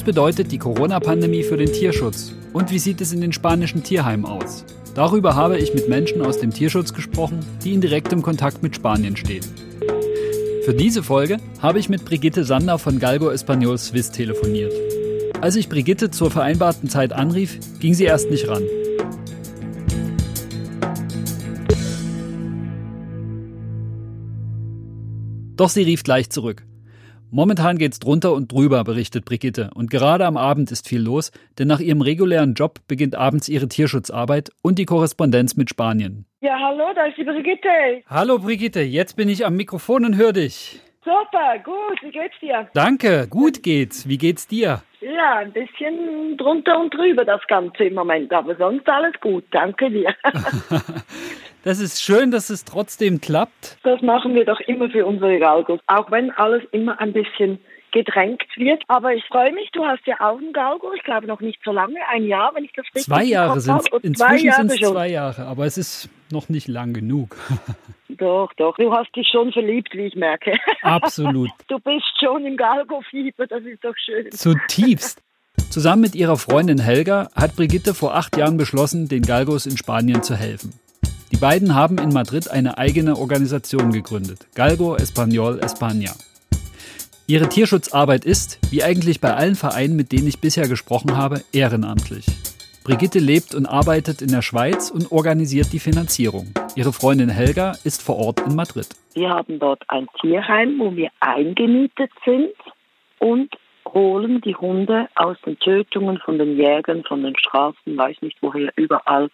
Was bedeutet die Corona-Pandemie für den Tierschutz? Und wie sieht es in den spanischen Tierheimen aus? Darüber habe ich mit Menschen aus dem Tierschutz gesprochen, die in direktem Kontakt mit Spanien stehen. Für diese Folge habe ich mit Brigitte Sander von Galgo Español Swiss telefoniert. Als ich Brigitte zur vereinbarten Zeit anrief, ging sie erst nicht ran. Doch sie rief gleich zurück. Momentan geht's drunter und drüber, berichtet Brigitte. Und gerade am Abend ist viel los, denn nach ihrem regulären Job beginnt abends ihre Tierschutzarbeit und die Korrespondenz mit Spanien. Ja, hallo, da ist die Brigitte. Hallo Brigitte, jetzt bin ich am Mikrofon und höre dich. Super, gut, wie geht's dir? Danke, gut geht's. Wie geht's dir? Ja, ein bisschen drunter und drüber das Ganze im Moment, aber sonst alles gut, danke dir. das ist schön, dass es trotzdem klappt. Das machen wir doch immer für unsere Galgos, auch wenn alles immer ein bisschen gedrängt wird. Aber ich freue mich, du hast ja auch einen Galgo, ich glaube noch nicht so lange, ein Jahr, wenn ich das richtig Zwei Jahre sind es, inzwischen sind es zwei Jahre, aber es ist noch nicht lang genug. Doch, doch. Du hast dich schon verliebt, wie ich merke. Absolut. Du bist schon im Galgo-Fieber, das ist doch schön. Zutiefst. Zusammen mit ihrer Freundin Helga hat Brigitte vor acht Jahren beschlossen, den Galgos in Spanien zu helfen. Die beiden haben in Madrid eine eigene Organisation gegründet, Galgo Español España. Ihre Tierschutzarbeit ist, wie eigentlich bei allen Vereinen, mit denen ich bisher gesprochen habe, ehrenamtlich. Brigitte lebt und arbeitet in der Schweiz und organisiert die Finanzierung. Ihre Freundin Helga ist vor Ort in Madrid. Wir haben dort ein Tierheim, wo wir eingemietet sind und holen die Hunde aus den Tötungen von den Jägern, von den Straßen, weiß nicht woher, überall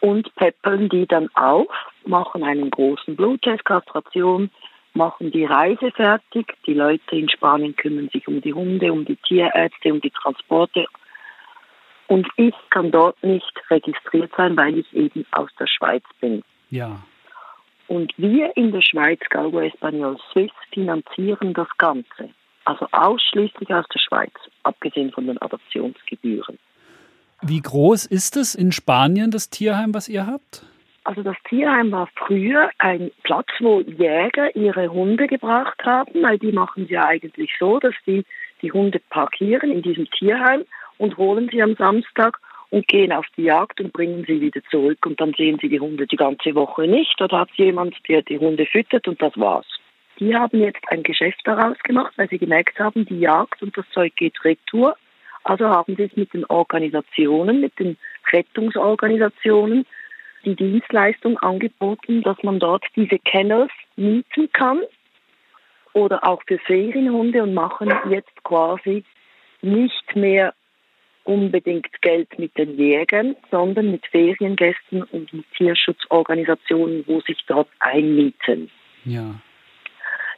und peppeln die dann auf, machen einen großen Bluttest, Kastration, machen die Reise fertig. Die Leute in Spanien kümmern sich um die Hunde, um die Tierärzte, um die Transporte. Und ich kann dort nicht registriert sein, weil ich eben aus der Schweiz bin. Ja. Und wir in der Schweiz, Galgo Español Swiss, finanzieren das Ganze. Also ausschließlich aus der Schweiz, abgesehen von den Adoptionsgebühren. Wie groß ist es in Spanien, das Tierheim, was ihr habt? Also das Tierheim war früher ein Platz, wo Jäger ihre Hunde gebracht haben, weil die machen sie ja eigentlich so, dass die die Hunde parkieren in diesem Tierheim und holen sie am Samstag und gehen auf die Jagd und bringen sie wieder zurück und dann sehen sie die Hunde die ganze Woche nicht oder hat jemand, der die Hunde füttert und das war's. Die haben jetzt ein Geschäft daraus gemacht, weil sie gemerkt haben, die Jagd und das Zeug geht retour. Also haben sie es mit den Organisationen, mit den Rettungsorganisationen die Dienstleistung angeboten, dass man dort diese Kennels mieten kann oder auch für Ferienhunde und machen jetzt quasi nicht mehr unbedingt Geld mit den Jägern, sondern mit Feriengästen und mit Tierschutzorganisationen, wo sich dort einmieten. Ja.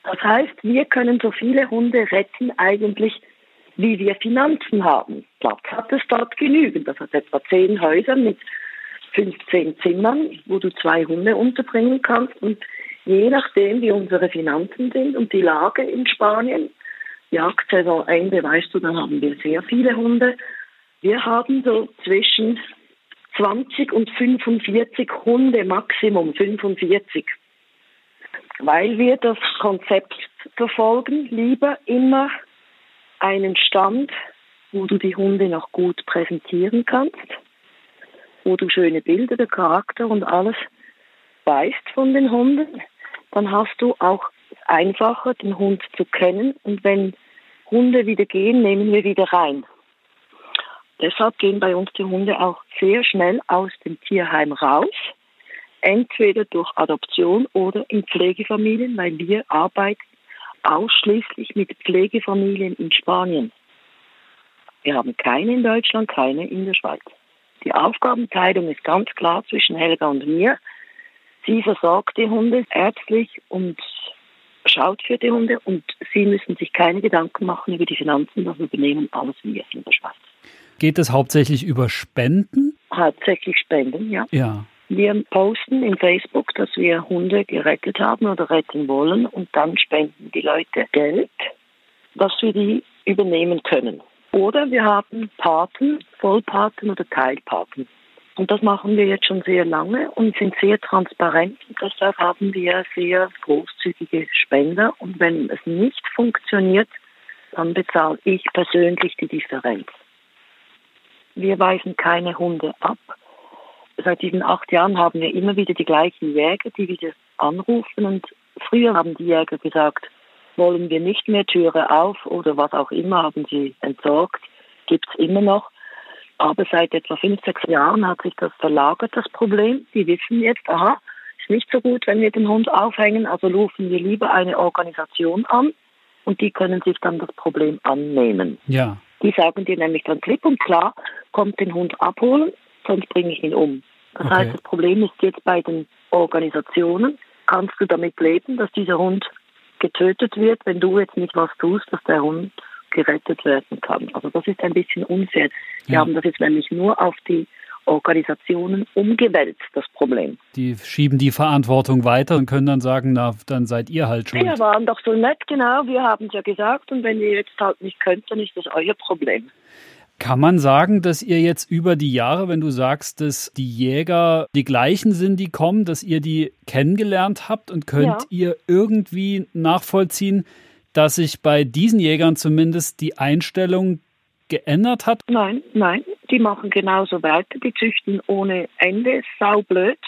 Das heißt, wir können so viele Hunde retten eigentlich, wie wir Finanzen haben. Platz hat es dort genügend. Das hat etwa zehn Häuser mit 15 Zimmern, wo du zwei Hunde unterbringen kannst. Und je nachdem, wie unsere Finanzen sind und die Lage in Spanien, Jagdsaisonende, weißt du, dann haben wir sehr viele Hunde. Wir haben so zwischen 20 und 45 Hunde Maximum, 45. Weil wir das Konzept verfolgen, lieber immer einen Stand, wo du die Hunde noch gut präsentieren kannst wo du schöne Bilder, der Charakter und alles weißt von den Hunden, dann hast du auch einfacher, den Hund zu kennen. Und wenn Hunde wieder gehen, nehmen wir wieder rein. Deshalb gehen bei uns die Hunde auch sehr schnell aus dem Tierheim raus. entweder durch Adoption oder in Pflegefamilien, weil wir arbeiten ausschließlich mit Pflegefamilien in Spanien. Wir haben keine in Deutschland, keine in der Schweiz. Die Aufgabenteilung ist ganz klar zwischen Helga und mir. Sie versorgt die Hunde ärztlich und schaut für die Hunde und sie müssen sich keine Gedanken machen über die Finanzen, das übernehmen alles wir in der Schweiz. Geht es hauptsächlich über Spenden? Hauptsächlich Spenden, ja. Ja. Wir posten in Facebook, dass wir Hunde gerettet haben oder retten wollen und dann spenden die Leute Geld, dass wir die übernehmen können. Oder wir haben Paten, Vollpaten oder Teilpaten. Und das machen wir jetzt schon sehr lange und sind sehr transparent. Und deshalb haben wir sehr großzügige Spender. Und wenn es nicht funktioniert, dann bezahle ich persönlich die Differenz. Wir weisen keine Hunde ab. Seit diesen acht Jahren haben wir immer wieder die gleichen Jäger, die wieder anrufen. Und früher haben die Jäger gesagt, wollen wir nicht mehr Türe auf oder was auch immer, haben sie entsorgt, gibt es immer noch. Aber seit etwa fünf, sechs Jahren hat sich das verlagert, das Problem. Die wissen jetzt, aha, ist nicht so gut, wenn wir den Hund aufhängen, also rufen wir lieber eine Organisation an und die können sich dann das Problem annehmen. Ja. Die sagen dir nämlich dann klipp und klar, kommt den Hund abholen, sonst bringe ich ihn um. Das okay. heißt, das Problem ist jetzt bei den Organisationen, kannst du damit leben, dass dieser Hund getötet wird, wenn du jetzt nicht was tust, dass der Hund gerettet werden kann. Also das ist ein bisschen unfair. Wir ja. haben das jetzt nämlich nur auf die Organisationen umgewälzt, das Problem. Die schieben die Verantwortung weiter und können dann sagen, na, dann seid ihr halt schuld. Wir waren doch so nett, genau, wir haben es ja gesagt und wenn ihr jetzt halt nicht könnt, dann ist das euer Problem. Kann man sagen, dass ihr jetzt über die Jahre, wenn du sagst, dass die Jäger die gleichen sind, die kommen, dass ihr die kennengelernt habt und könnt ja. ihr irgendwie nachvollziehen, dass sich bei diesen Jägern zumindest die Einstellung geändert hat? Nein, nein, die machen genauso weiter. Die züchten ohne Ende, saublöd.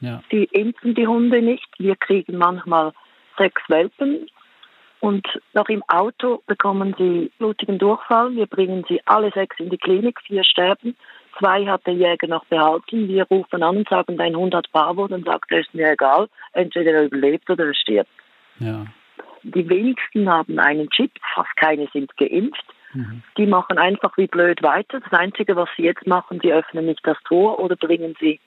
Ja. Die impfen die Hunde nicht. Wir kriegen manchmal sechs Welpen und noch im Auto bekommen sie blutigen Durchfall. Wir bringen sie alle sechs in die Klinik, vier sterben. Zwei hat der Jäger noch behalten. Wir rufen an und sagen, dein Hund hat Barbo. Dann sagt er, ist mir egal. Entweder er überlebt oder er stirbt. Ja. Die wenigsten haben einen Chip, fast keine sind geimpft. Mhm. Die machen einfach wie blöd weiter. Das Einzige, was sie jetzt machen, sie öffnen nicht das Tor oder bringen sie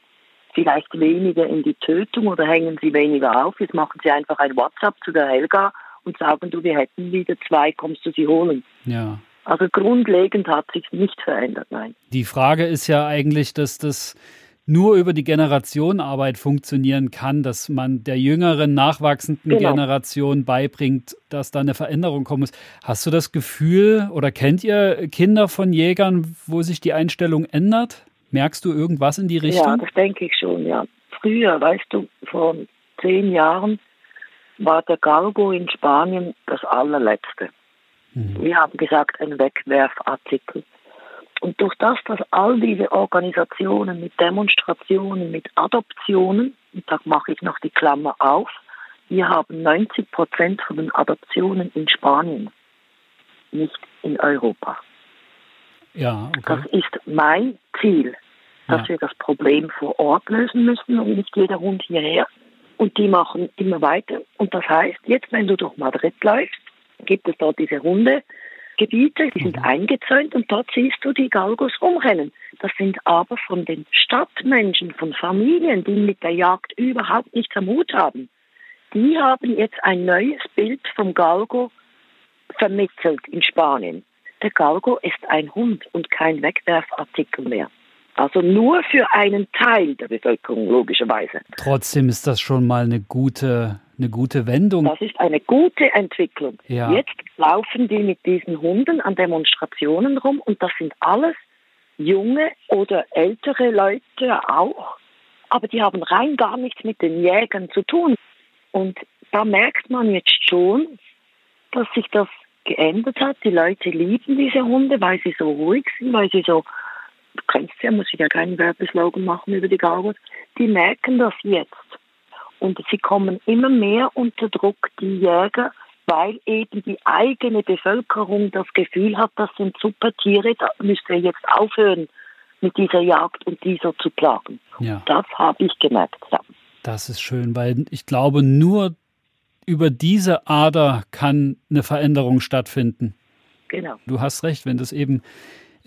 vielleicht weniger in die Tötung oder hängen sie weniger auf. Jetzt machen sie einfach ein WhatsApp zu der Helga und sagen, du, wir hätten wieder zwei, kommst du sie holen? Ja. Also grundlegend hat sich nicht verändert, nein. Die Frage ist ja eigentlich, dass das nur über die Generationenarbeit funktionieren kann, dass man der jüngeren, nachwachsenden genau. Generation beibringt, dass da eine Veränderung kommen muss. Hast du das Gefühl oder kennt ihr Kinder von Jägern, wo sich die Einstellung ändert? Merkst du irgendwas in die Richtung? Ja, das denke ich schon, ja. Früher, weißt du, vor zehn Jahren war der Galgo in Spanien das allerletzte. Mhm. Wir haben gesagt, ein Wegwerfartikel. Und durch das, dass all diese Organisationen mit Demonstrationen, mit Adoptionen, und da mache ich noch die Klammer auf, wir haben 90 Prozent von den Adoptionen in Spanien, nicht in Europa. Ja, okay. Das ist mein Ziel, dass ja. wir das Problem vor Ort lösen müssen und nicht jeder Hund hierher. Und die machen immer weiter. Und das heißt, jetzt, wenn du durch Madrid läufst, gibt es dort diese Hunde, Gebiete, die sind mhm. eingezäunt und dort siehst du die Galgos rumrennen. Das sind aber von den Stadtmenschen, von Familien, die mit der Jagd überhaupt nichts am Hut haben. Die haben jetzt ein neues Bild vom Galgo vermittelt in Spanien. Der Galgo ist ein Hund und kein Wegwerfartikel mehr. Also nur für einen Teil der Bevölkerung, logischerweise. Trotzdem ist das schon mal eine gute eine gute Wendung. Das ist eine gute Entwicklung. Ja. Jetzt laufen die mit diesen Hunden an Demonstrationen rum und das sind alles junge oder ältere Leute auch, aber die haben rein gar nichts mit den Jägern zu tun. Und da merkt man jetzt schon, dass sich das geändert hat. Die Leute lieben diese Hunde, weil sie so ruhig sind, weil sie so, du kennst ja, muss ich ja keinen Werbeslogan machen über die Galgos, die merken das jetzt. Und sie kommen immer mehr unter Druck, die Jäger, weil eben die eigene Bevölkerung das Gefühl hat, das sind super Tiere, da müsst ihr jetzt aufhören mit dieser Jagd und dieser zu plagen. Ja. Das habe ich gemerkt. Ja. Das ist schön, weil ich glaube, nur über diese Ader kann eine Veränderung stattfinden. Genau. Du hast recht, wenn das eben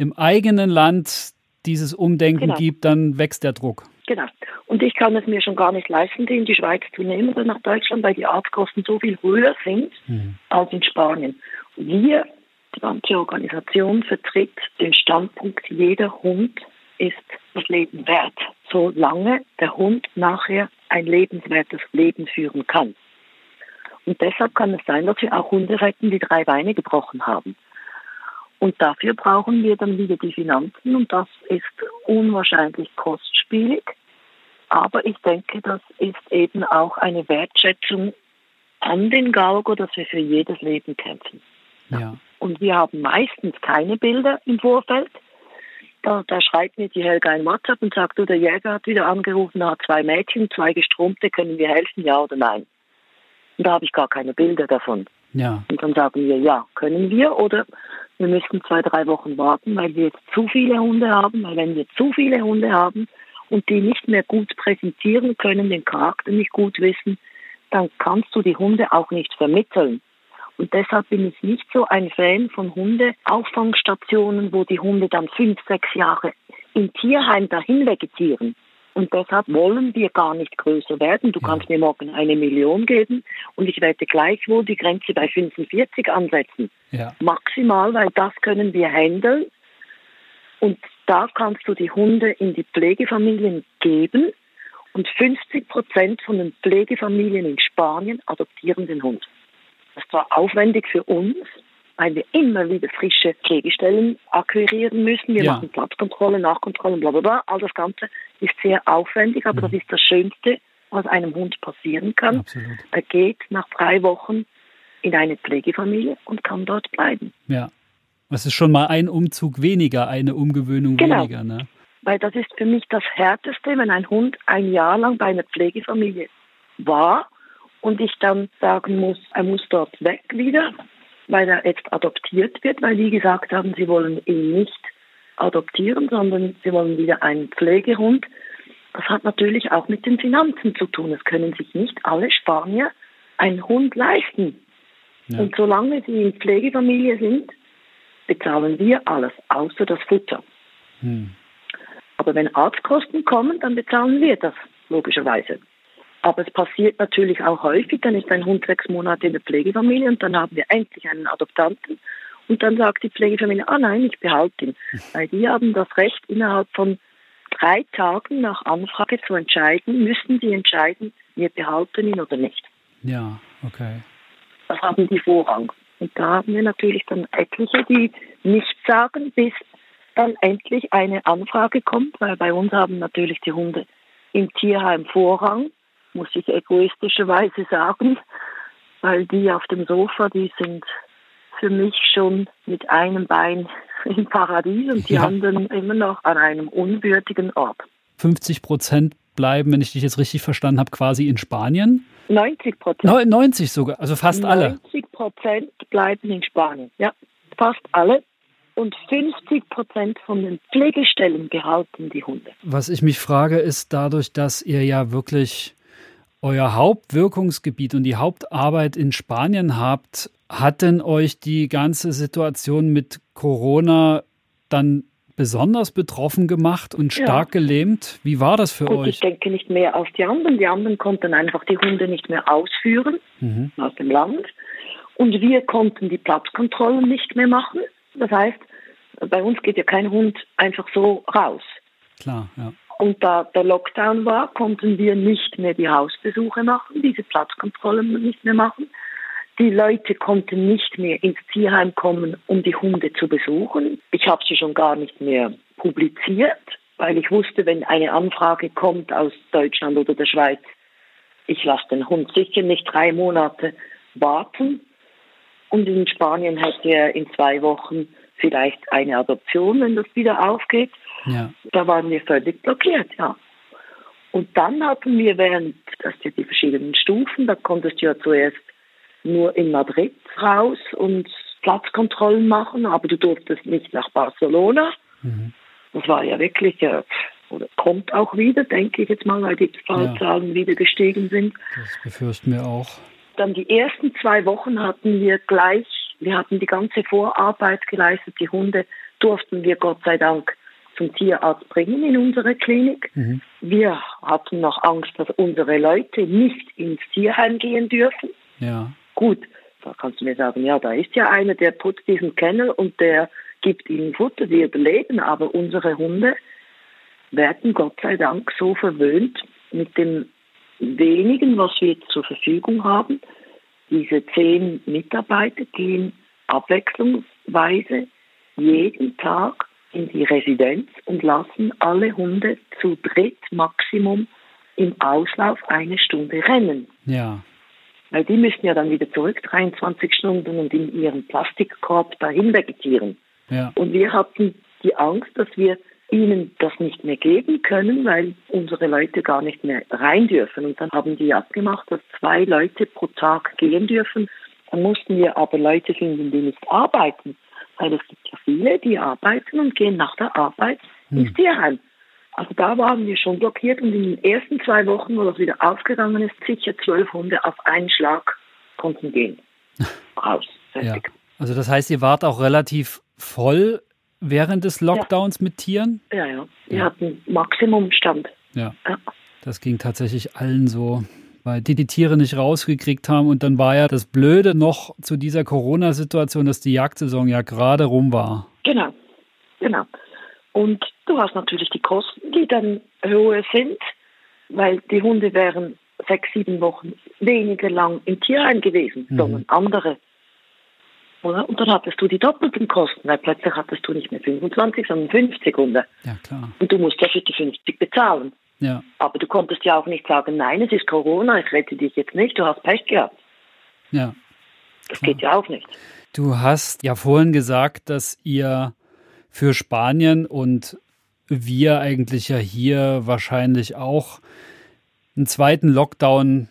im eigenen Land dieses Umdenken genau. gibt, dann wächst der Druck. Genau. Und ich kann es mir schon gar nicht leisten, die in die Schweiz zu nehmen oder nach Deutschland, weil die Arztkosten so viel höher sind mhm. als in Spanien. Wir, die ganze Organisation, vertritt den Standpunkt, jeder Hund ist das Leben wert, solange der Hund nachher ein lebenswertes Leben führen kann. Und deshalb kann es sein, dass wir auch Hunde retten, die drei Beine gebrochen haben. Und dafür brauchen wir dann wieder die Finanzen und das ist unwahrscheinlich kostspielig. Aber ich denke, das ist eben auch eine Wertschätzung an den Galgo, dass wir für jedes Leben kämpfen. Ja. Und wir haben meistens keine Bilder im Vorfeld. Da, da schreibt mir die Helga ein WhatsApp und sagt, du, der Jäger hat wieder angerufen, hat zwei Mädchen, zwei Gestrumpte, können wir helfen, ja oder nein? Und da habe ich gar keine Bilder davon. Ja. Und dann sagen wir, ja, können wir oder wir müssen zwei, drei Wochen warten, weil wir jetzt zu viele Hunde haben, weil wenn wir zu viele Hunde haben und die nicht mehr gut präsentieren können, den Charakter nicht gut wissen, dann kannst du die Hunde auch nicht vermitteln. Und deshalb bin ich nicht so ein Fan von Hundeauffangstationen, wo die Hunde dann fünf, sechs Jahre im Tierheim dahin vegetieren. Und deshalb wollen wir gar nicht größer werden. Du kannst mir morgen eine Million geben und ich werde gleichwohl die Grenze bei 45 ansetzen. Ja. Maximal, weil das können wir handeln. Und da kannst du die Hunde in die Pflegefamilien geben. Und 50 Prozent von den Pflegefamilien in Spanien adoptieren den Hund. Das war aufwendig für uns, weil wir immer wieder frische Pflegestellen akquirieren müssen. Wir ja. machen Platzkontrolle, Nachkontrolle, bla bla bla. All das Ganze ist sehr aufwendig, aber mhm. das ist das Schönste, was einem Hund passieren kann. Absolut. Er geht nach drei Wochen in eine Pflegefamilie und kann dort bleiben. Ja. Das ist schon mal ein Umzug weniger, eine Umgewöhnung genau. weniger. Ne? Weil das ist für mich das Härteste, wenn ein Hund ein Jahr lang bei einer Pflegefamilie war und ich dann sagen muss, er muss dort weg wieder, weil er jetzt adoptiert wird, weil die gesagt haben, sie wollen ihn nicht adoptieren, sondern sie wollen wieder einen Pflegehund. Das hat natürlich auch mit den Finanzen zu tun. Es können sich nicht alle Spanier einen Hund leisten. Ja. Und solange sie in Pflegefamilie sind, bezahlen wir alles, außer das Futter. Hm. Aber wenn Arztkosten kommen, dann bezahlen wir das, logischerweise. Aber es passiert natürlich auch häufig, dann ist ein Hund sechs Monate in der Pflegefamilie und dann haben wir endlich einen Adoptanten und dann sagt die Pflegefamilie, ah nein, ich behalte ihn. Weil die haben das Recht, innerhalb von drei Tagen nach Anfrage zu entscheiden, müssen sie entscheiden, wir behalten ihn oder nicht. Ja, okay. Das haben die Vorrang. Und da haben wir natürlich dann etliche, die nichts sagen, bis dann endlich eine Anfrage kommt, weil bei uns haben natürlich die Hunde im Tierheim Vorrang muss ich egoistischerweise sagen, weil die auf dem Sofa, die sind für mich schon mit einem Bein im Paradies und die ja. anderen immer noch an einem unwürdigen Ort. 50 Prozent bleiben, wenn ich dich jetzt richtig verstanden habe, quasi in Spanien. 90 Prozent. 90 sogar, also fast 90 alle. 90 Prozent bleiben in Spanien, ja, fast alle. Und 50 Prozent von den Pflegestellen behalten die Hunde. Was ich mich frage, ist dadurch, dass ihr ja wirklich euer Hauptwirkungsgebiet und die Hauptarbeit in Spanien habt, hat denn euch die ganze Situation mit Corona dann besonders betroffen gemacht und stark ja. gelähmt? Wie war das für Gut, euch? Ich denke nicht mehr auf die anderen. Die anderen konnten einfach die Hunde nicht mehr ausführen mhm. aus dem Land. Und wir konnten die Platzkontrollen nicht mehr machen. Das heißt, bei uns geht ja kein Hund einfach so raus. Klar, ja. Und da der Lockdown war, konnten wir nicht mehr die Hausbesuche machen, diese Platzkontrollen nicht mehr machen. Die Leute konnten nicht mehr ins Tierheim kommen, um die Hunde zu besuchen. Ich habe sie schon gar nicht mehr publiziert, weil ich wusste, wenn eine Anfrage kommt aus Deutschland oder der Schweiz, ich lasse den Hund sicher nicht drei Monate warten. Und in Spanien hätte er in zwei Wochen vielleicht eine Adoption, wenn das wieder aufgeht. Ja. Da waren wir völlig blockiert, ja. Und dann hatten wir während, das sind die verschiedenen Stufen, da konntest du ja zuerst nur in Madrid raus und Platzkontrollen machen, aber du durftest nicht nach Barcelona. Mhm. Das war ja wirklich, äh, oder kommt auch wieder, denke ich jetzt mal, weil die Fallzahlen ja. wieder gestiegen sind. Das befürchten wir auch. Dann die ersten zwei Wochen hatten wir gleich, wir hatten die ganze Vorarbeit geleistet. Die Hunde durften wir Gott sei Dank zum Tierarzt bringen in unsere Klinik. Mhm. Wir hatten noch Angst, dass unsere Leute nicht ins Tierheim gehen dürfen. Ja. Gut, da kannst du mir sagen, ja, da ist ja einer, der putzt diesen Kennel und der gibt ihnen Futter, die überleben, aber unsere Hunde werden Gott sei Dank so verwöhnt mit dem wenigen, was wir zur Verfügung haben. Diese zehn Mitarbeiter gehen abwechslungsweise jeden Tag in die Residenz und lassen alle Hunde zu dritt Maximum im Auslauf eine Stunde rennen. Ja. Weil die müssen ja dann wieder zurück, 23 Stunden und in ihren Plastikkorb dahin vegetieren. Ja. Und wir hatten die Angst, dass wir ihnen das nicht mehr geben können, weil unsere Leute gar nicht mehr rein dürfen. Und dann haben die abgemacht, dass zwei Leute pro Tag gehen dürfen. Dann mussten wir aber Leute finden, die nicht arbeiten. Weil es gibt ja viele, die arbeiten und gehen nach der Arbeit hm. ins Tierheim. Also da waren wir schon blockiert und in den ersten zwei Wochen, wo das wieder aufgegangen ist, sicher zwölf Hunde auf einen Schlag konnten gehen. Raus. Ja. Also das heißt, ihr wart auch relativ voll während des Lockdowns ja. mit Tieren? Ja, ja. Wir ja. hatten Maximumstand. Ja. ja. Das ging tatsächlich allen so, weil die die Tiere nicht rausgekriegt haben. Und dann war ja das Blöde noch zu dieser Corona-Situation, dass die Jagdsaison ja gerade rum war. Genau, genau. Und du hast natürlich die Kosten, die dann höher sind, weil die Hunde wären sechs, sieben Wochen weniger lang im Tierheim gewesen, mhm. sondern andere oder? Und dann hattest du die doppelten Kosten, weil plötzlich hattest du nicht mehr 25, sondern 50 Hunde. Ja, klar. Und du musst ja für die 50 bezahlen. Ja. Aber du konntest ja auch nicht sagen, nein, es ist Corona, ich rette dich jetzt nicht, du hast Pech gehabt. Ja. Das klar. geht ja auch nicht. Du hast ja vorhin gesagt, dass ihr für Spanien und wir eigentlich ja hier wahrscheinlich auch einen zweiten Lockdown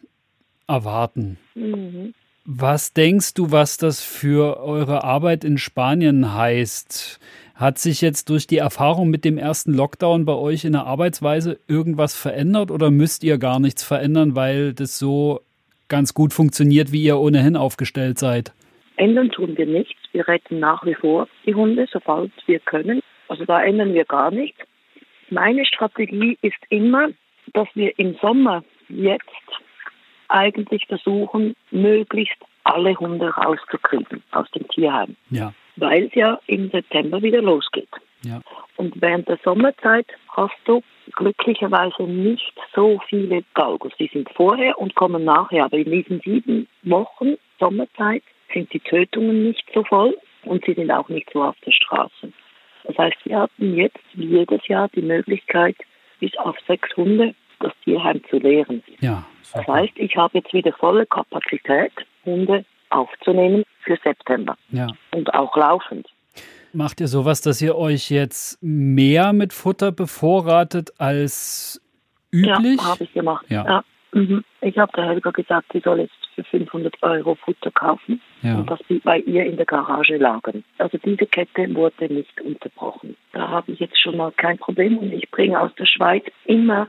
erwarten. Mhm. Was denkst du, was das für eure Arbeit in Spanien heißt? Hat sich jetzt durch die Erfahrung mit dem ersten Lockdown bei euch in der Arbeitsweise irgendwas verändert oder müsst ihr gar nichts verändern, weil das so ganz gut funktioniert, wie ihr ohnehin aufgestellt seid? Ändern tun wir nichts. Wir retten nach wie vor die Hunde, sobald wir können. Also da ändern wir gar nichts. Meine Strategie ist immer, dass wir im Sommer jetzt eigentlich versuchen, möglichst alle Hunde rauszukriegen aus dem Tierheim. Ja. Weil es ja im September wieder losgeht. Ja. Und während der Sommerzeit hast du glücklicherweise nicht so viele Galgos. Die sind vorher und kommen nachher. Aber in diesen sieben Wochen Sommerzeit sind die Tötungen nicht so voll und sie sind auch nicht so auf der Straße. Das heißt, wir hatten jetzt jedes Jahr die Möglichkeit, bis auf sechs Hunde das Tierheim zu leeren. Ja, das heißt, ich habe jetzt wieder volle Kapazität, Hunde aufzunehmen für September. Ja. Und auch laufend. Macht ihr sowas, dass ihr euch jetzt mehr mit Futter bevorratet als üblich? Ja, habe ich gemacht. Ja. ja. Mhm. Ich habe der Helga gesagt, sie soll jetzt für 500 Euro Futter kaufen ja. und das bei ihr in der Garage lagern. Also diese Kette wurde nicht unterbrochen. Da habe ich jetzt schon mal kein Problem und ich bringe aus der Schweiz immer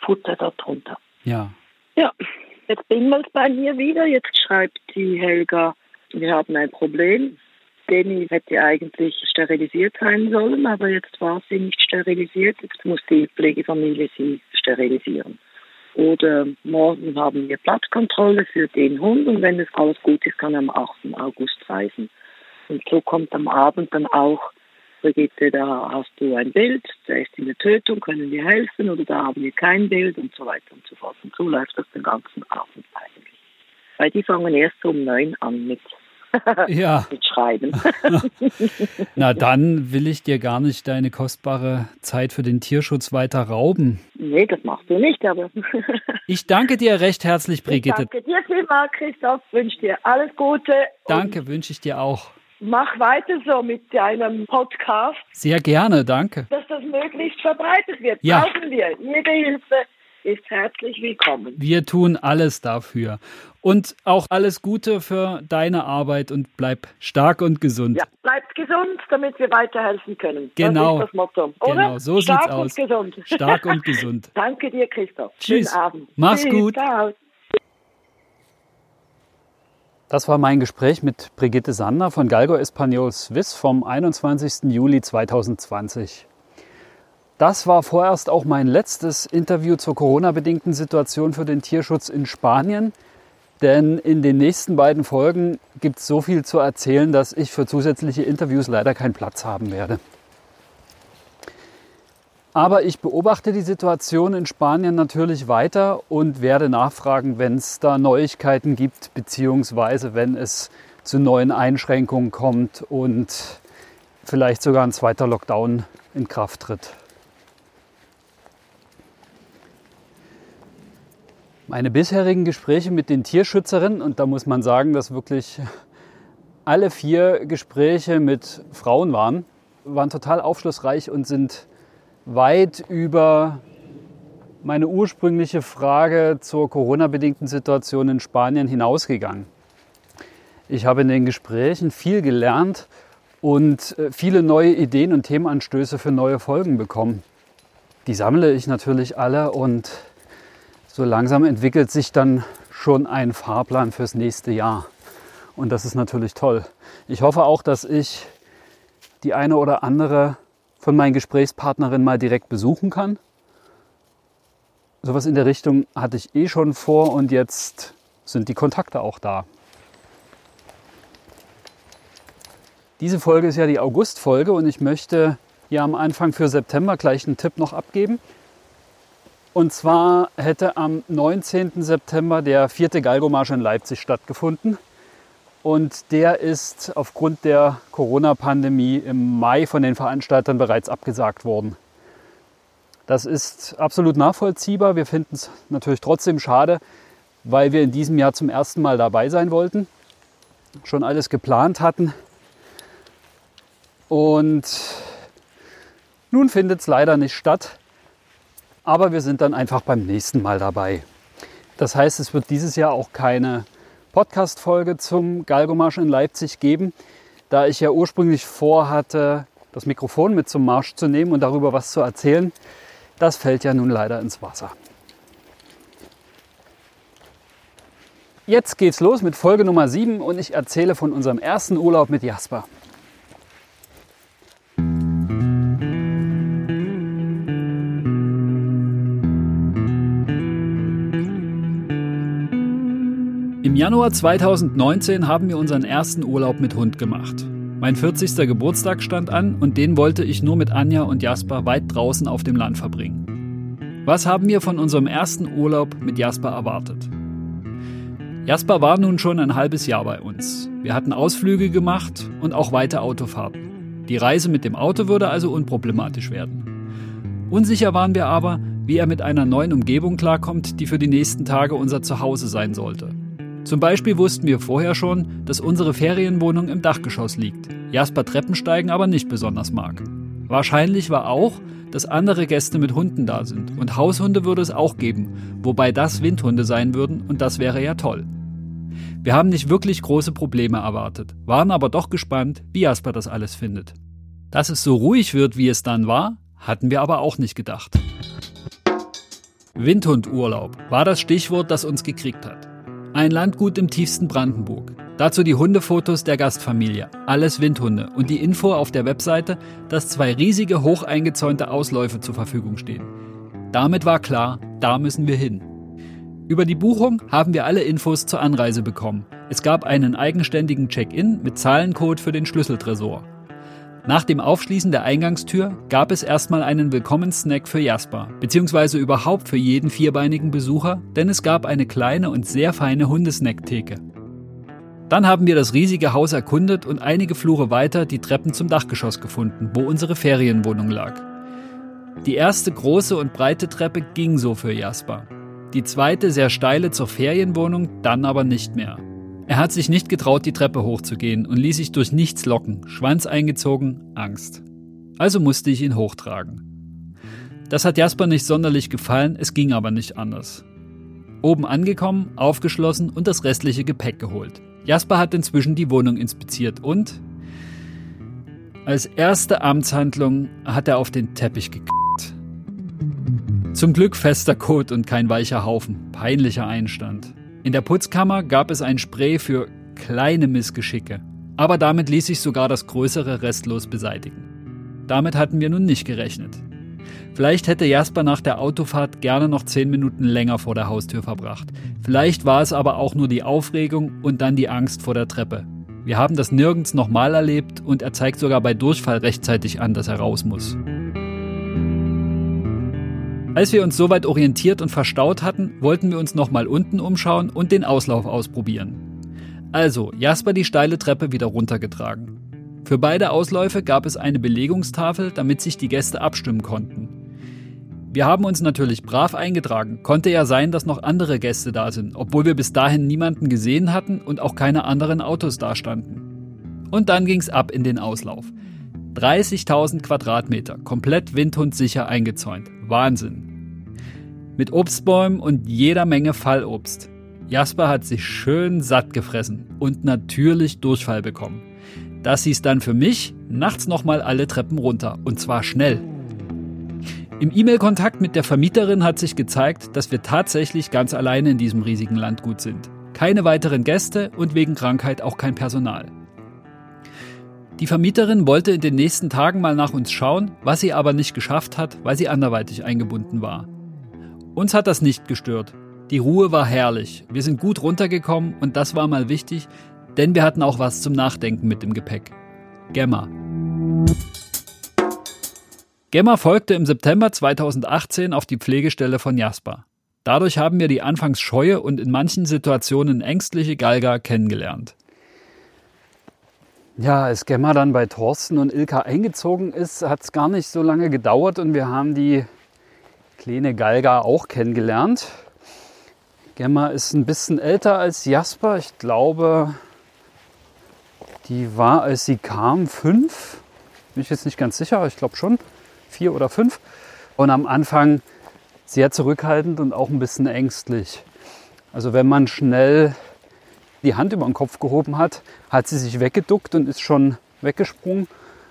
Futter darunter. Ja. Ja, jetzt bimmelt bei mir wieder. Jetzt schreibt die Helga, wir haben ein Problem. Denny hätte eigentlich sterilisiert sein sollen, aber jetzt war sie nicht sterilisiert. Jetzt muss die Pflegefamilie sie sterilisieren. Oder morgen haben wir Platzkontrolle für den Hund und wenn es alles gut ist, kann er am 8. August reisen. Und so kommt am Abend dann auch Brigitte, da hast du ein Bild, der ist in der Tötung, können wir helfen oder da haben wir kein Bild und so weiter und so fort. Und so läuft das den ganzen Abend eigentlich. Weil die fangen erst um neun an mit, ja. Schreiben. Na dann will ich dir gar nicht deine kostbare Zeit für den Tierschutz weiter rauben. Nee, das machst du nicht, aber. ich danke dir recht herzlich, Brigitte. Ich danke dir vielmals, Christoph. Wünsche dir alles Gute. Danke, wünsche ich dir auch. Mach weiter so mit deinem Podcast. Sehr gerne, danke. Dass das möglichst verbreitet wird. Ja. Brauchen wir. Jede Hilfe ist herzlich willkommen. Wir tun alles dafür. Und auch alles Gute für deine Arbeit und bleib stark und gesund. Ja, bleibt gesund, damit wir weiterhelfen können. Genau. Das ist das Motto. Oder? Genau, so stark sieht's aus. Stark und gesund. Stark und gesund. Danke dir, Christoph. Tschüss. Schönen Abend. Mach's Tschüss. gut. Ciao. Das war mein Gespräch mit Brigitte Sander von Galgo Espanol Swiss vom 21. Juli 2020. Das war vorerst auch mein letztes Interview zur Corona-bedingten Situation für den Tierschutz in Spanien. Denn in den nächsten beiden Folgen gibt es so viel zu erzählen, dass ich für zusätzliche Interviews leider keinen Platz haben werde. Aber ich beobachte die Situation in Spanien natürlich weiter und werde nachfragen, wenn es da Neuigkeiten gibt, beziehungsweise wenn es zu neuen Einschränkungen kommt und vielleicht sogar ein zweiter Lockdown in Kraft tritt. Meine bisherigen Gespräche mit den Tierschützerinnen, und da muss man sagen, dass wirklich alle vier Gespräche mit Frauen waren, waren total aufschlussreich und sind weit über meine ursprüngliche Frage zur Corona-bedingten Situation in Spanien hinausgegangen. Ich habe in den Gesprächen viel gelernt und äh, viele neue Ideen und Themenanstöße für neue Folgen bekommen. Die sammle ich natürlich alle und so langsam entwickelt sich dann schon ein Fahrplan fürs nächste Jahr. Und das ist natürlich toll. Ich hoffe auch, dass ich die eine oder andere von meinen Gesprächspartnerinnen mal direkt besuchen kann. Sowas in der Richtung hatte ich eh schon vor und jetzt sind die Kontakte auch da. Diese Folge ist ja die August-Folge und ich möchte hier am Anfang für September gleich einen Tipp noch abgeben. Und zwar hätte am 19. September der vierte Galgomarsch in Leipzig stattgefunden. Und der ist aufgrund der Corona-Pandemie im Mai von den Veranstaltern bereits abgesagt worden. Das ist absolut nachvollziehbar. Wir finden es natürlich trotzdem schade, weil wir in diesem Jahr zum ersten Mal dabei sein wollten, schon alles geplant hatten. Und nun findet es leider nicht statt, aber wir sind dann einfach beim nächsten Mal dabei. Das heißt, es wird dieses Jahr auch keine Podcast-Folge zum Galgomarsch in Leipzig geben, da ich ja ursprünglich vorhatte, das Mikrofon mit zum Marsch zu nehmen und darüber was zu erzählen. Das fällt ja nun leider ins Wasser. Jetzt geht's los mit Folge Nummer 7 und ich erzähle von unserem ersten Urlaub mit Jasper. Januar 2019 haben wir unseren ersten Urlaub mit Hund gemacht. Mein 40. Geburtstag stand an und den wollte ich nur mit Anja und Jasper weit draußen auf dem Land verbringen. Was haben wir von unserem ersten Urlaub mit Jasper erwartet? Jasper war nun schon ein halbes Jahr bei uns. Wir hatten Ausflüge gemacht und auch weite Autofahrten. Die Reise mit dem Auto würde also unproblematisch werden. Unsicher waren wir aber, wie er mit einer neuen Umgebung klarkommt, die für die nächsten Tage unser Zuhause sein sollte. Zum Beispiel wussten wir vorher schon, dass unsere Ferienwohnung im Dachgeschoss liegt, Jasper Treppensteigen aber nicht besonders mag. Wahrscheinlich war auch, dass andere Gäste mit Hunden da sind und Haushunde würde es auch geben, wobei das Windhunde sein würden und das wäre ja toll. Wir haben nicht wirklich große Probleme erwartet, waren aber doch gespannt, wie Jasper das alles findet. Dass es so ruhig wird, wie es dann war, hatten wir aber auch nicht gedacht. Windhundurlaub war das Stichwort, das uns gekriegt hat. Ein Landgut im tiefsten Brandenburg. Dazu die Hundefotos der Gastfamilie. Alles Windhunde. Und die Info auf der Webseite, dass zwei riesige, hoch eingezäunte Ausläufe zur Verfügung stehen. Damit war klar, da müssen wir hin. Über die Buchung haben wir alle Infos zur Anreise bekommen. Es gab einen eigenständigen Check-in mit Zahlencode für den Schlüsseltresor. Nach dem Aufschließen der Eingangstür gab es erstmal einen Willkommenssnack für Jasper, beziehungsweise überhaupt für jeden vierbeinigen Besucher, denn es gab eine kleine und sehr feine Hundesnacktheke. Dann haben wir das riesige Haus erkundet und einige Flure weiter die Treppen zum Dachgeschoss gefunden, wo unsere Ferienwohnung lag. Die erste große und breite Treppe ging so für Jasper. Die zweite sehr steile zur Ferienwohnung, dann aber nicht mehr. Er hat sich nicht getraut, die Treppe hochzugehen und ließ sich durch nichts locken, Schwanz eingezogen, Angst. Also musste ich ihn hochtragen. Das hat Jasper nicht sonderlich gefallen, es ging aber nicht anders. Oben angekommen, aufgeschlossen und das restliche Gepäck geholt. Jasper hat inzwischen die Wohnung inspiziert und als erste Amtshandlung hat er auf den Teppich gekackt. Zum Glück fester Kot und kein weicher Haufen. Peinlicher Einstand. In der Putzkammer gab es ein Spray für kleine Missgeschicke. Aber damit ließ sich sogar das größere restlos beseitigen. Damit hatten wir nun nicht gerechnet. Vielleicht hätte Jasper nach der Autofahrt gerne noch zehn Minuten länger vor der Haustür verbracht. Vielleicht war es aber auch nur die Aufregung und dann die Angst vor der Treppe. Wir haben das nirgends nochmal erlebt und er zeigt sogar bei Durchfall rechtzeitig an, dass er raus muss. Als wir uns soweit orientiert und verstaut hatten, wollten wir uns nochmal unten umschauen und den Auslauf ausprobieren. Also, Jasper die steile Treppe wieder runtergetragen. Für beide Ausläufe gab es eine Belegungstafel, damit sich die Gäste abstimmen konnten. Wir haben uns natürlich brav eingetragen. Konnte ja sein, dass noch andere Gäste da sind, obwohl wir bis dahin niemanden gesehen hatten und auch keine anderen Autos dastanden. Und dann ging's ab in den Auslauf. 30.000 Quadratmeter, komplett windhundsicher eingezäunt. Wahnsinn. Mit Obstbäumen und jeder Menge Fallobst. Jasper hat sich schön satt gefressen und natürlich Durchfall bekommen. Das hieß dann für mich nachts nochmal alle Treppen runter und zwar schnell. Im E-Mail-Kontakt mit der Vermieterin hat sich gezeigt, dass wir tatsächlich ganz alleine in diesem riesigen Landgut sind. Keine weiteren Gäste und wegen Krankheit auch kein Personal. Die Vermieterin wollte in den nächsten Tagen mal nach uns schauen, was sie aber nicht geschafft hat, weil sie anderweitig eingebunden war. Uns hat das nicht gestört. Die Ruhe war herrlich. Wir sind gut runtergekommen und das war mal wichtig, denn wir hatten auch was zum Nachdenken mit dem Gepäck. Gemma. Gemma folgte im September 2018 auf die Pflegestelle von Jasper. Dadurch haben wir die anfangs scheue und in manchen Situationen ängstliche Galga kennengelernt. Ja, als Gemma dann bei Thorsten und Ilka eingezogen ist, hat es gar nicht so lange gedauert und wir haben die kleine Galga auch kennengelernt. Gemma ist ein bisschen älter als Jasper. Ich glaube, die war, als sie kam, fünf. Bin ich jetzt nicht ganz sicher, ich glaube schon vier oder fünf. Und am Anfang sehr zurückhaltend und auch ein bisschen ängstlich. Also wenn man schnell die Hand über den Kopf gehoben hat, hat sie sich weggeduckt und ist schon weggesprungen.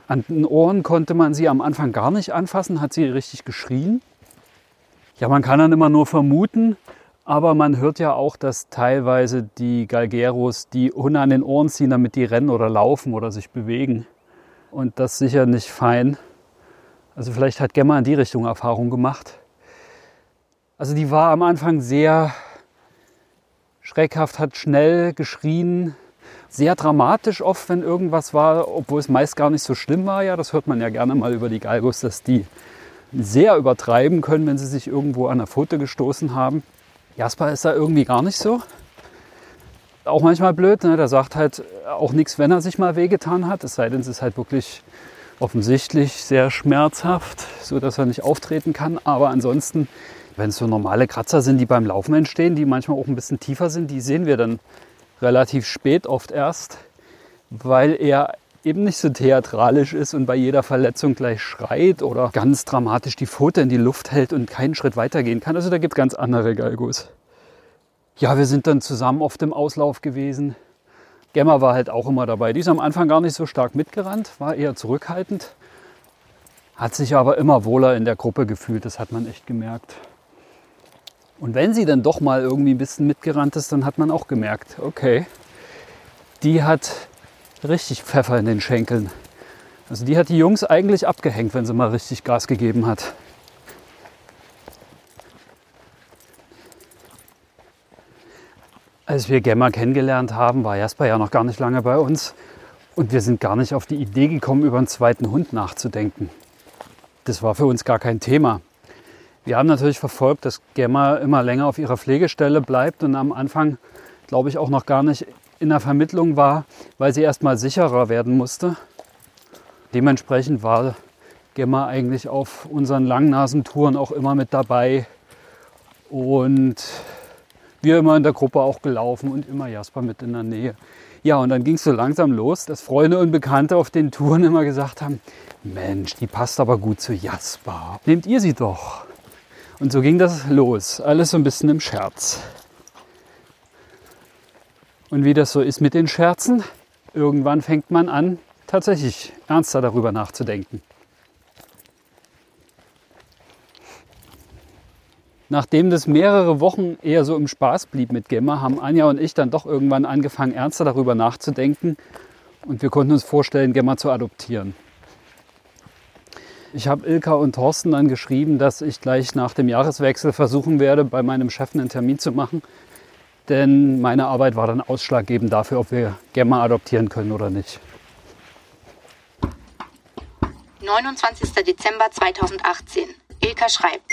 An den Ohren konnte man sie am Anfang gar nicht anfassen, hat sie richtig geschrien. Ja, man kann dann immer nur vermuten, aber man hört ja auch, dass teilweise die Galgeros die Hunde an den Ohren ziehen, damit die rennen oder laufen oder sich bewegen. Und das sicher nicht fein. Also vielleicht hat Gemma in die Richtung Erfahrung gemacht. Also die war am Anfang sehr schreckhaft, hat schnell geschrien, sehr dramatisch oft, wenn irgendwas war, obwohl es meist gar nicht so schlimm war. Ja, das hört man ja gerne mal über die Galgos, dass die sehr übertreiben können, wenn sie sich irgendwo an der Pfote gestoßen haben. Jasper ist da irgendwie gar nicht so. Auch manchmal blöd, ne? der sagt halt auch nichts, wenn er sich mal wehgetan hat, es sei denn, es ist halt wirklich offensichtlich sehr schmerzhaft, so dass er nicht auftreten kann. Aber ansonsten, wenn es so normale Kratzer sind, die beim Laufen entstehen, die manchmal auch ein bisschen tiefer sind, die sehen wir dann relativ spät oft erst, weil er eben nicht so theatralisch ist und bei jeder Verletzung gleich schreit oder ganz dramatisch die Pfote in die Luft hält und keinen Schritt weitergehen kann. Also da gibt es ganz andere Galgos. Ja, wir sind dann zusammen auf dem Auslauf gewesen. Gemma war halt auch immer dabei. Die ist am Anfang gar nicht so stark mitgerannt, war eher zurückhaltend, hat sich aber immer wohler in der Gruppe gefühlt, das hat man echt gemerkt. Und wenn sie dann doch mal irgendwie ein bisschen mitgerannt ist, dann hat man auch gemerkt, okay, die hat richtig Pfeffer in den Schenkeln. Also die hat die Jungs eigentlich abgehängt, wenn sie mal richtig Gas gegeben hat. Als wir Gemma kennengelernt haben, war Jasper ja noch gar nicht lange bei uns. Und wir sind gar nicht auf die Idee gekommen, über einen zweiten Hund nachzudenken. Das war für uns gar kein Thema. Wir haben natürlich verfolgt, dass Gemma immer länger auf ihrer Pflegestelle bleibt und am Anfang, glaube ich, auch noch gar nicht in der Vermittlung war, weil sie erst mal sicherer werden musste. Dementsprechend war Gemma eigentlich auf unseren Langnasentouren auch immer mit dabei. Und wir immer in der Gruppe auch gelaufen und immer Jasper mit in der Nähe. Ja, und dann ging es so langsam los, dass Freunde und Bekannte auf den Touren immer gesagt haben, Mensch, die passt aber gut zu Jasper. Nehmt ihr sie doch. Und so ging das los, alles so ein bisschen im Scherz. Und wie das so ist mit den Scherzen, irgendwann fängt man an, tatsächlich ernster darüber nachzudenken. Nachdem das mehrere Wochen eher so im Spaß blieb mit Gemma, haben Anja und ich dann doch irgendwann angefangen, ernster darüber nachzudenken und wir konnten uns vorstellen, Gemma zu adoptieren. Ich habe Ilka und Thorsten dann geschrieben, dass ich gleich nach dem Jahreswechsel versuchen werde, bei meinem Chef einen Termin zu machen, denn meine Arbeit war dann ausschlaggebend dafür, ob wir Gemma adoptieren können oder nicht. 29. Dezember 2018. Ilka schreibt.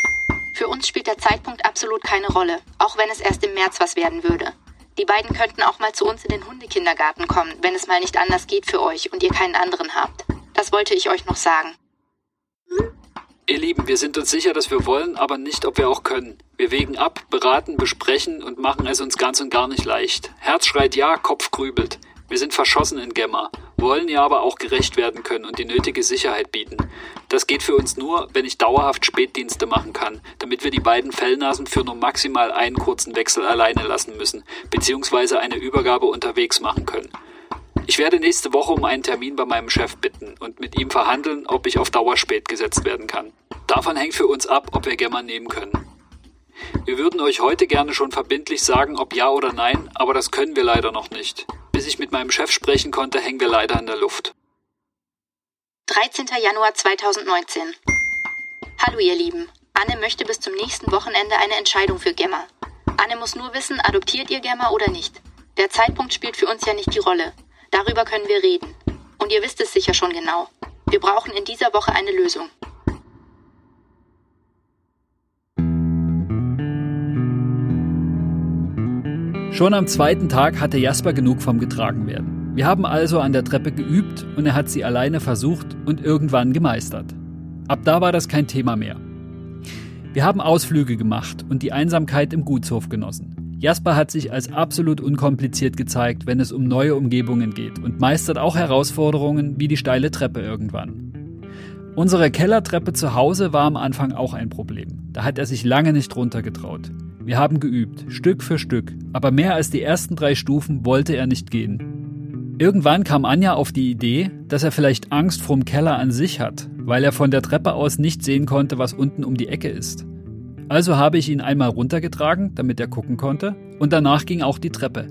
Für uns spielt der Zeitpunkt absolut keine Rolle, auch wenn es erst im März was werden würde. Die beiden könnten auch mal zu uns in den Hundekindergarten kommen, wenn es mal nicht anders geht für euch und ihr keinen anderen habt. Das wollte ich euch noch sagen. Ihr Lieben, wir sind uns sicher, dass wir wollen, aber nicht, ob wir auch können. Wir wägen ab, beraten, besprechen und machen es uns ganz und gar nicht leicht. Herz schreit ja, Kopf grübelt. Wir sind verschossen in Gemma, wollen ihr aber auch gerecht werden können und die nötige Sicherheit bieten. Das geht für uns nur, wenn ich dauerhaft Spätdienste machen kann, damit wir die beiden Fellnasen für nur maximal einen kurzen Wechsel alleine lassen müssen, beziehungsweise eine Übergabe unterwegs machen können. Ich werde nächste Woche um einen Termin bei meinem Chef bitten und mit ihm verhandeln, ob ich auf Dauer spät gesetzt werden kann. Davon hängt für uns ab, ob wir Gemma nehmen können. Wir würden euch heute gerne schon verbindlich sagen, ob ja oder nein, aber das können wir leider noch nicht. Bis ich mit meinem Chef sprechen konnte, hängen wir leider in der Luft. 13. Januar 2019. Hallo ihr Lieben. Anne möchte bis zum nächsten Wochenende eine Entscheidung für Gemma. Anne muss nur wissen, adoptiert ihr Gemma oder nicht. Der Zeitpunkt spielt für uns ja nicht die Rolle. Darüber können wir reden. Und ihr wisst es sicher schon genau. Wir brauchen in dieser Woche eine Lösung. Schon am zweiten Tag hatte Jasper genug vom Getragenwerden. Wir haben also an der Treppe geübt und er hat sie alleine versucht und irgendwann gemeistert. Ab da war das kein Thema mehr. Wir haben Ausflüge gemacht und die Einsamkeit im Gutshof genossen. Jasper hat sich als absolut unkompliziert gezeigt, wenn es um neue Umgebungen geht und meistert auch Herausforderungen wie die steile Treppe irgendwann. Unsere Kellertreppe zu Hause war am Anfang auch ein Problem. Da hat er sich lange nicht runtergetraut. Wir haben geübt, Stück für Stück, aber mehr als die ersten drei Stufen wollte er nicht gehen. Irgendwann kam Anja auf die Idee, dass er vielleicht Angst vorm Keller an sich hat, weil er von der Treppe aus nicht sehen konnte, was unten um die Ecke ist. Also habe ich ihn einmal runtergetragen, damit er gucken konnte, und danach ging auch die Treppe.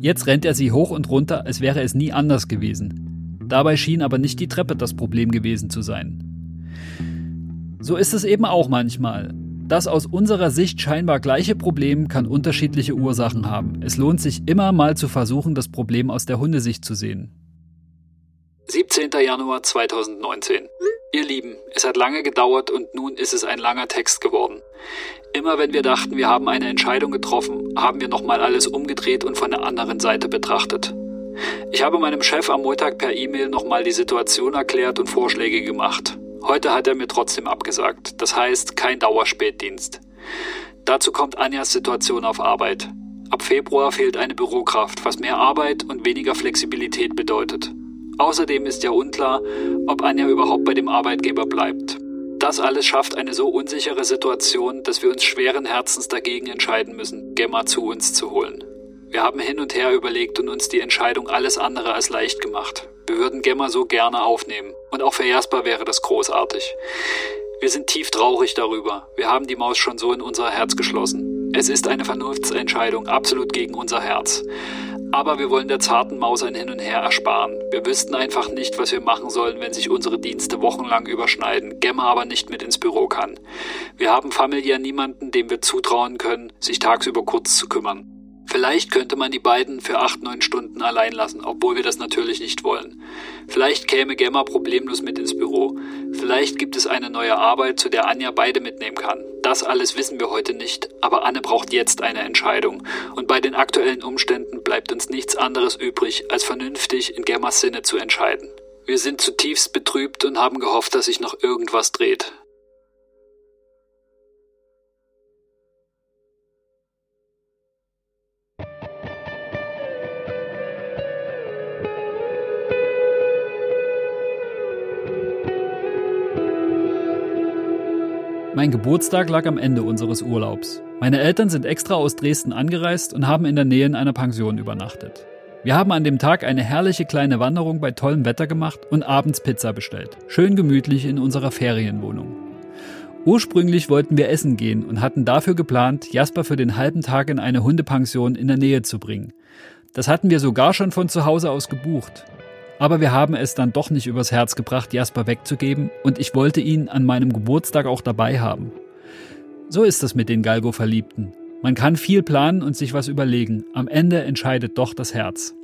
Jetzt rennt er sie hoch und runter, als wäre es nie anders gewesen. Dabei schien aber nicht die Treppe das Problem gewesen zu sein. So ist es eben auch manchmal. Das aus unserer Sicht scheinbar gleiche Problem kann unterschiedliche Ursachen haben. Es lohnt sich immer mal zu versuchen, das Problem aus der Hundesicht zu sehen. 17. Januar 2019. Ihr Lieben, es hat lange gedauert und nun ist es ein langer Text geworden. Immer wenn wir dachten, wir haben eine Entscheidung getroffen, haben wir nochmal alles umgedreht und von der anderen Seite betrachtet. Ich habe meinem Chef am Montag per E-Mail nochmal die Situation erklärt und Vorschläge gemacht. Heute hat er mir trotzdem abgesagt. Das heißt, kein Dauerspätdienst. Dazu kommt Anjas Situation auf Arbeit. Ab Februar fehlt eine Bürokraft, was mehr Arbeit und weniger Flexibilität bedeutet. Außerdem ist ja unklar, ob Anja überhaupt bei dem Arbeitgeber bleibt. Das alles schafft eine so unsichere Situation, dass wir uns schweren Herzens dagegen entscheiden müssen, Gemma zu uns zu holen. Wir haben hin und her überlegt und uns die Entscheidung alles andere als leicht gemacht. Wir würden Gemma so gerne aufnehmen. Und auch für Jasper wäre das großartig. Wir sind tief traurig darüber. Wir haben die Maus schon so in unser Herz geschlossen. Es ist eine Vernunftsentscheidung, absolut gegen unser Herz. Aber wir wollen der zarten Maus ein Hin und Her ersparen. Wir wüssten einfach nicht, was wir machen sollen, wenn sich unsere Dienste wochenlang überschneiden, Gemma aber nicht mit ins Büro kann. Wir haben familiär niemanden, dem wir zutrauen können, sich tagsüber kurz zu kümmern. Vielleicht könnte man die beiden für acht, neun Stunden allein lassen, obwohl wir das natürlich nicht wollen. Vielleicht käme Gemma problemlos mit ins Büro. Vielleicht gibt es eine neue Arbeit, zu der Anja beide mitnehmen kann. Das alles wissen wir heute nicht, aber Anne braucht jetzt eine Entscheidung. Und bei den aktuellen Umständen bleibt uns nichts anderes übrig, als vernünftig in Gemmas Sinne zu entscheiden. Wir sind zutiefst betrübt und haben gehofft, dass sich noch irgendwas dreht. Mein Geburtstag lag am Ende unseres Urlaubs. Meine Eltern sind extra aus Dresden angereist und haben in der Nähe in einer Pension übernachtet. Wir haben an dem Tag eine herrliche kleine Wanderung bei tollem Wetter gemacht und abends Pizza bestellt. Schön gemütlich in unserer Ferienwohnung. Ursprünglich wollten wir essen gehen und hatten dafür geplant, Jasper für den halben Tag in eine Hundepension in der Nähe zu bringen. Das hatten wir sogar schon von zu Hause aus gebucht. Aber wir haben es dann doch nicht übers Herz gebracht, Jasper wegzugeben und ich wollte ihn an meinem Geburtstag auch dabei haben. So ist es mit den Galgo-Verliebten. Man kann viel planen und sich was überlegen. Am Ende entscheidet doch das Herz.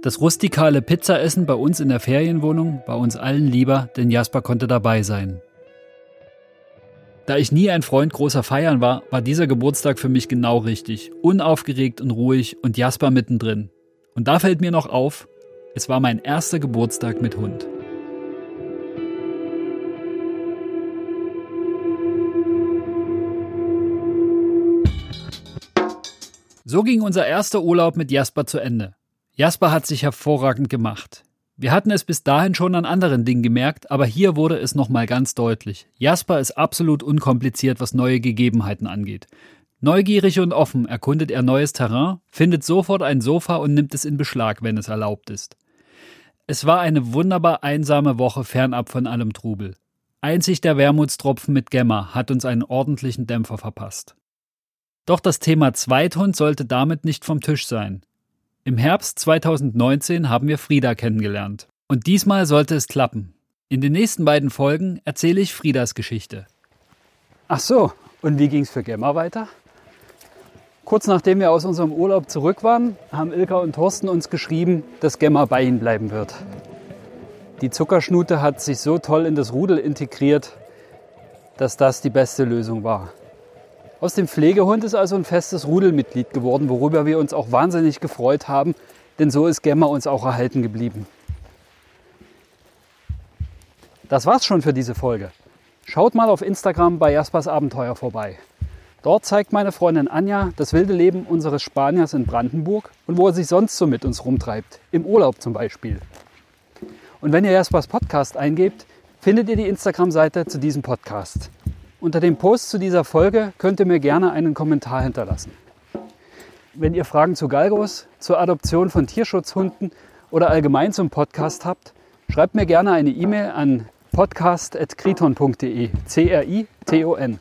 Das rustikale Pizzaessen bei uns in der Ferienwohnung war uns allen lieber, denn Jasper konnte dabei sein. Da ich nie ein Freund großer Feiern war, war dieser Geburtstag für mich genau richtig. Unaufgeregt und ruhig und Jasper mittendrin. Und da fällt mir noch auf, es war mein erster Geburtstag mit Hund. So ging unser erster Urlaub mit Jasper zu Ende. Jasper hat sich hervorragend gemacht. Wir hatten es bis dahin schon an anderen Dingen gemerkt, aber hier wurde es nochmal ganz deutlich. Jasper ist absolut unkompliziert, was neue Gegebenheiten angeht. Neugierig und offen erkundet er neues Terrain, findet sofort ein Sofa und nimmt es in Beschlag, wenn es erlaubt ist. Es war eine wunderbar einsame Woche fernab von allem Trubel. Einzig der Wermutstropfen mit Gemma hat uns einen ordentlichen Dämpfer verpasst. Doch das Thema Zweithund sollte damit nicht vom Tisch sein. Im Herbst 2019 haben wir Frieda kennengelernt. Und diesmal sollte es klappen. In den nächsten beiden Folgen erzähle ich Friedas Geschichte. Ach so, und wie ging es für Gemma weiter? Kurz nachdem wir aus unserem Urlaub zurück waren, haben Ilka und Thorsten uns geschrieben, dass Gemma bei ihnen bleiben wird. Die Zuckerschnute hat sich so toll in das Rudel integriert, dass das die beste Lösung war. Aus dem Pflegehund ist also ein festes Rudelmitglied geworden, worüber wir uns auch wahnsinnig gefreut haben, denn so ist Gemma uns auch erhalten geblieben. Das war's schon für diese Folge. Schaut mal auf Instagram bei Jaspers Abenteuer vorbei. Dort zeigt meine Freundin Anja das wilde Leben unseres Spaniers in Brandenburg und wo er sich sonst so mit uns rumtreibt, im Urlaub zum Beispiel. Und wenn ihr Jaspers Podcast eingebt, findet ihr die Instagram-Seite zu diesem Podcast. Unter dem Post zu dieser Folge könnt ihr mir gerne einen Kommentar hinterlassen. Wenn ihr Fragen zu Galgos, zur Adoption von Tierschutzhunden oder allgemein zum Podcast habt, schreibt mir gerne eine E-Mail an podcast.kriton.de. C-R-I-T-O-N.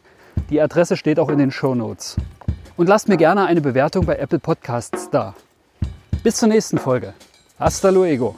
Die Adresse steht auch in den Show Notes. Und lasst mir gerne eine Bewertung bei Apple Podcasts da. Bis zur nächsten Folge. Hasta luego.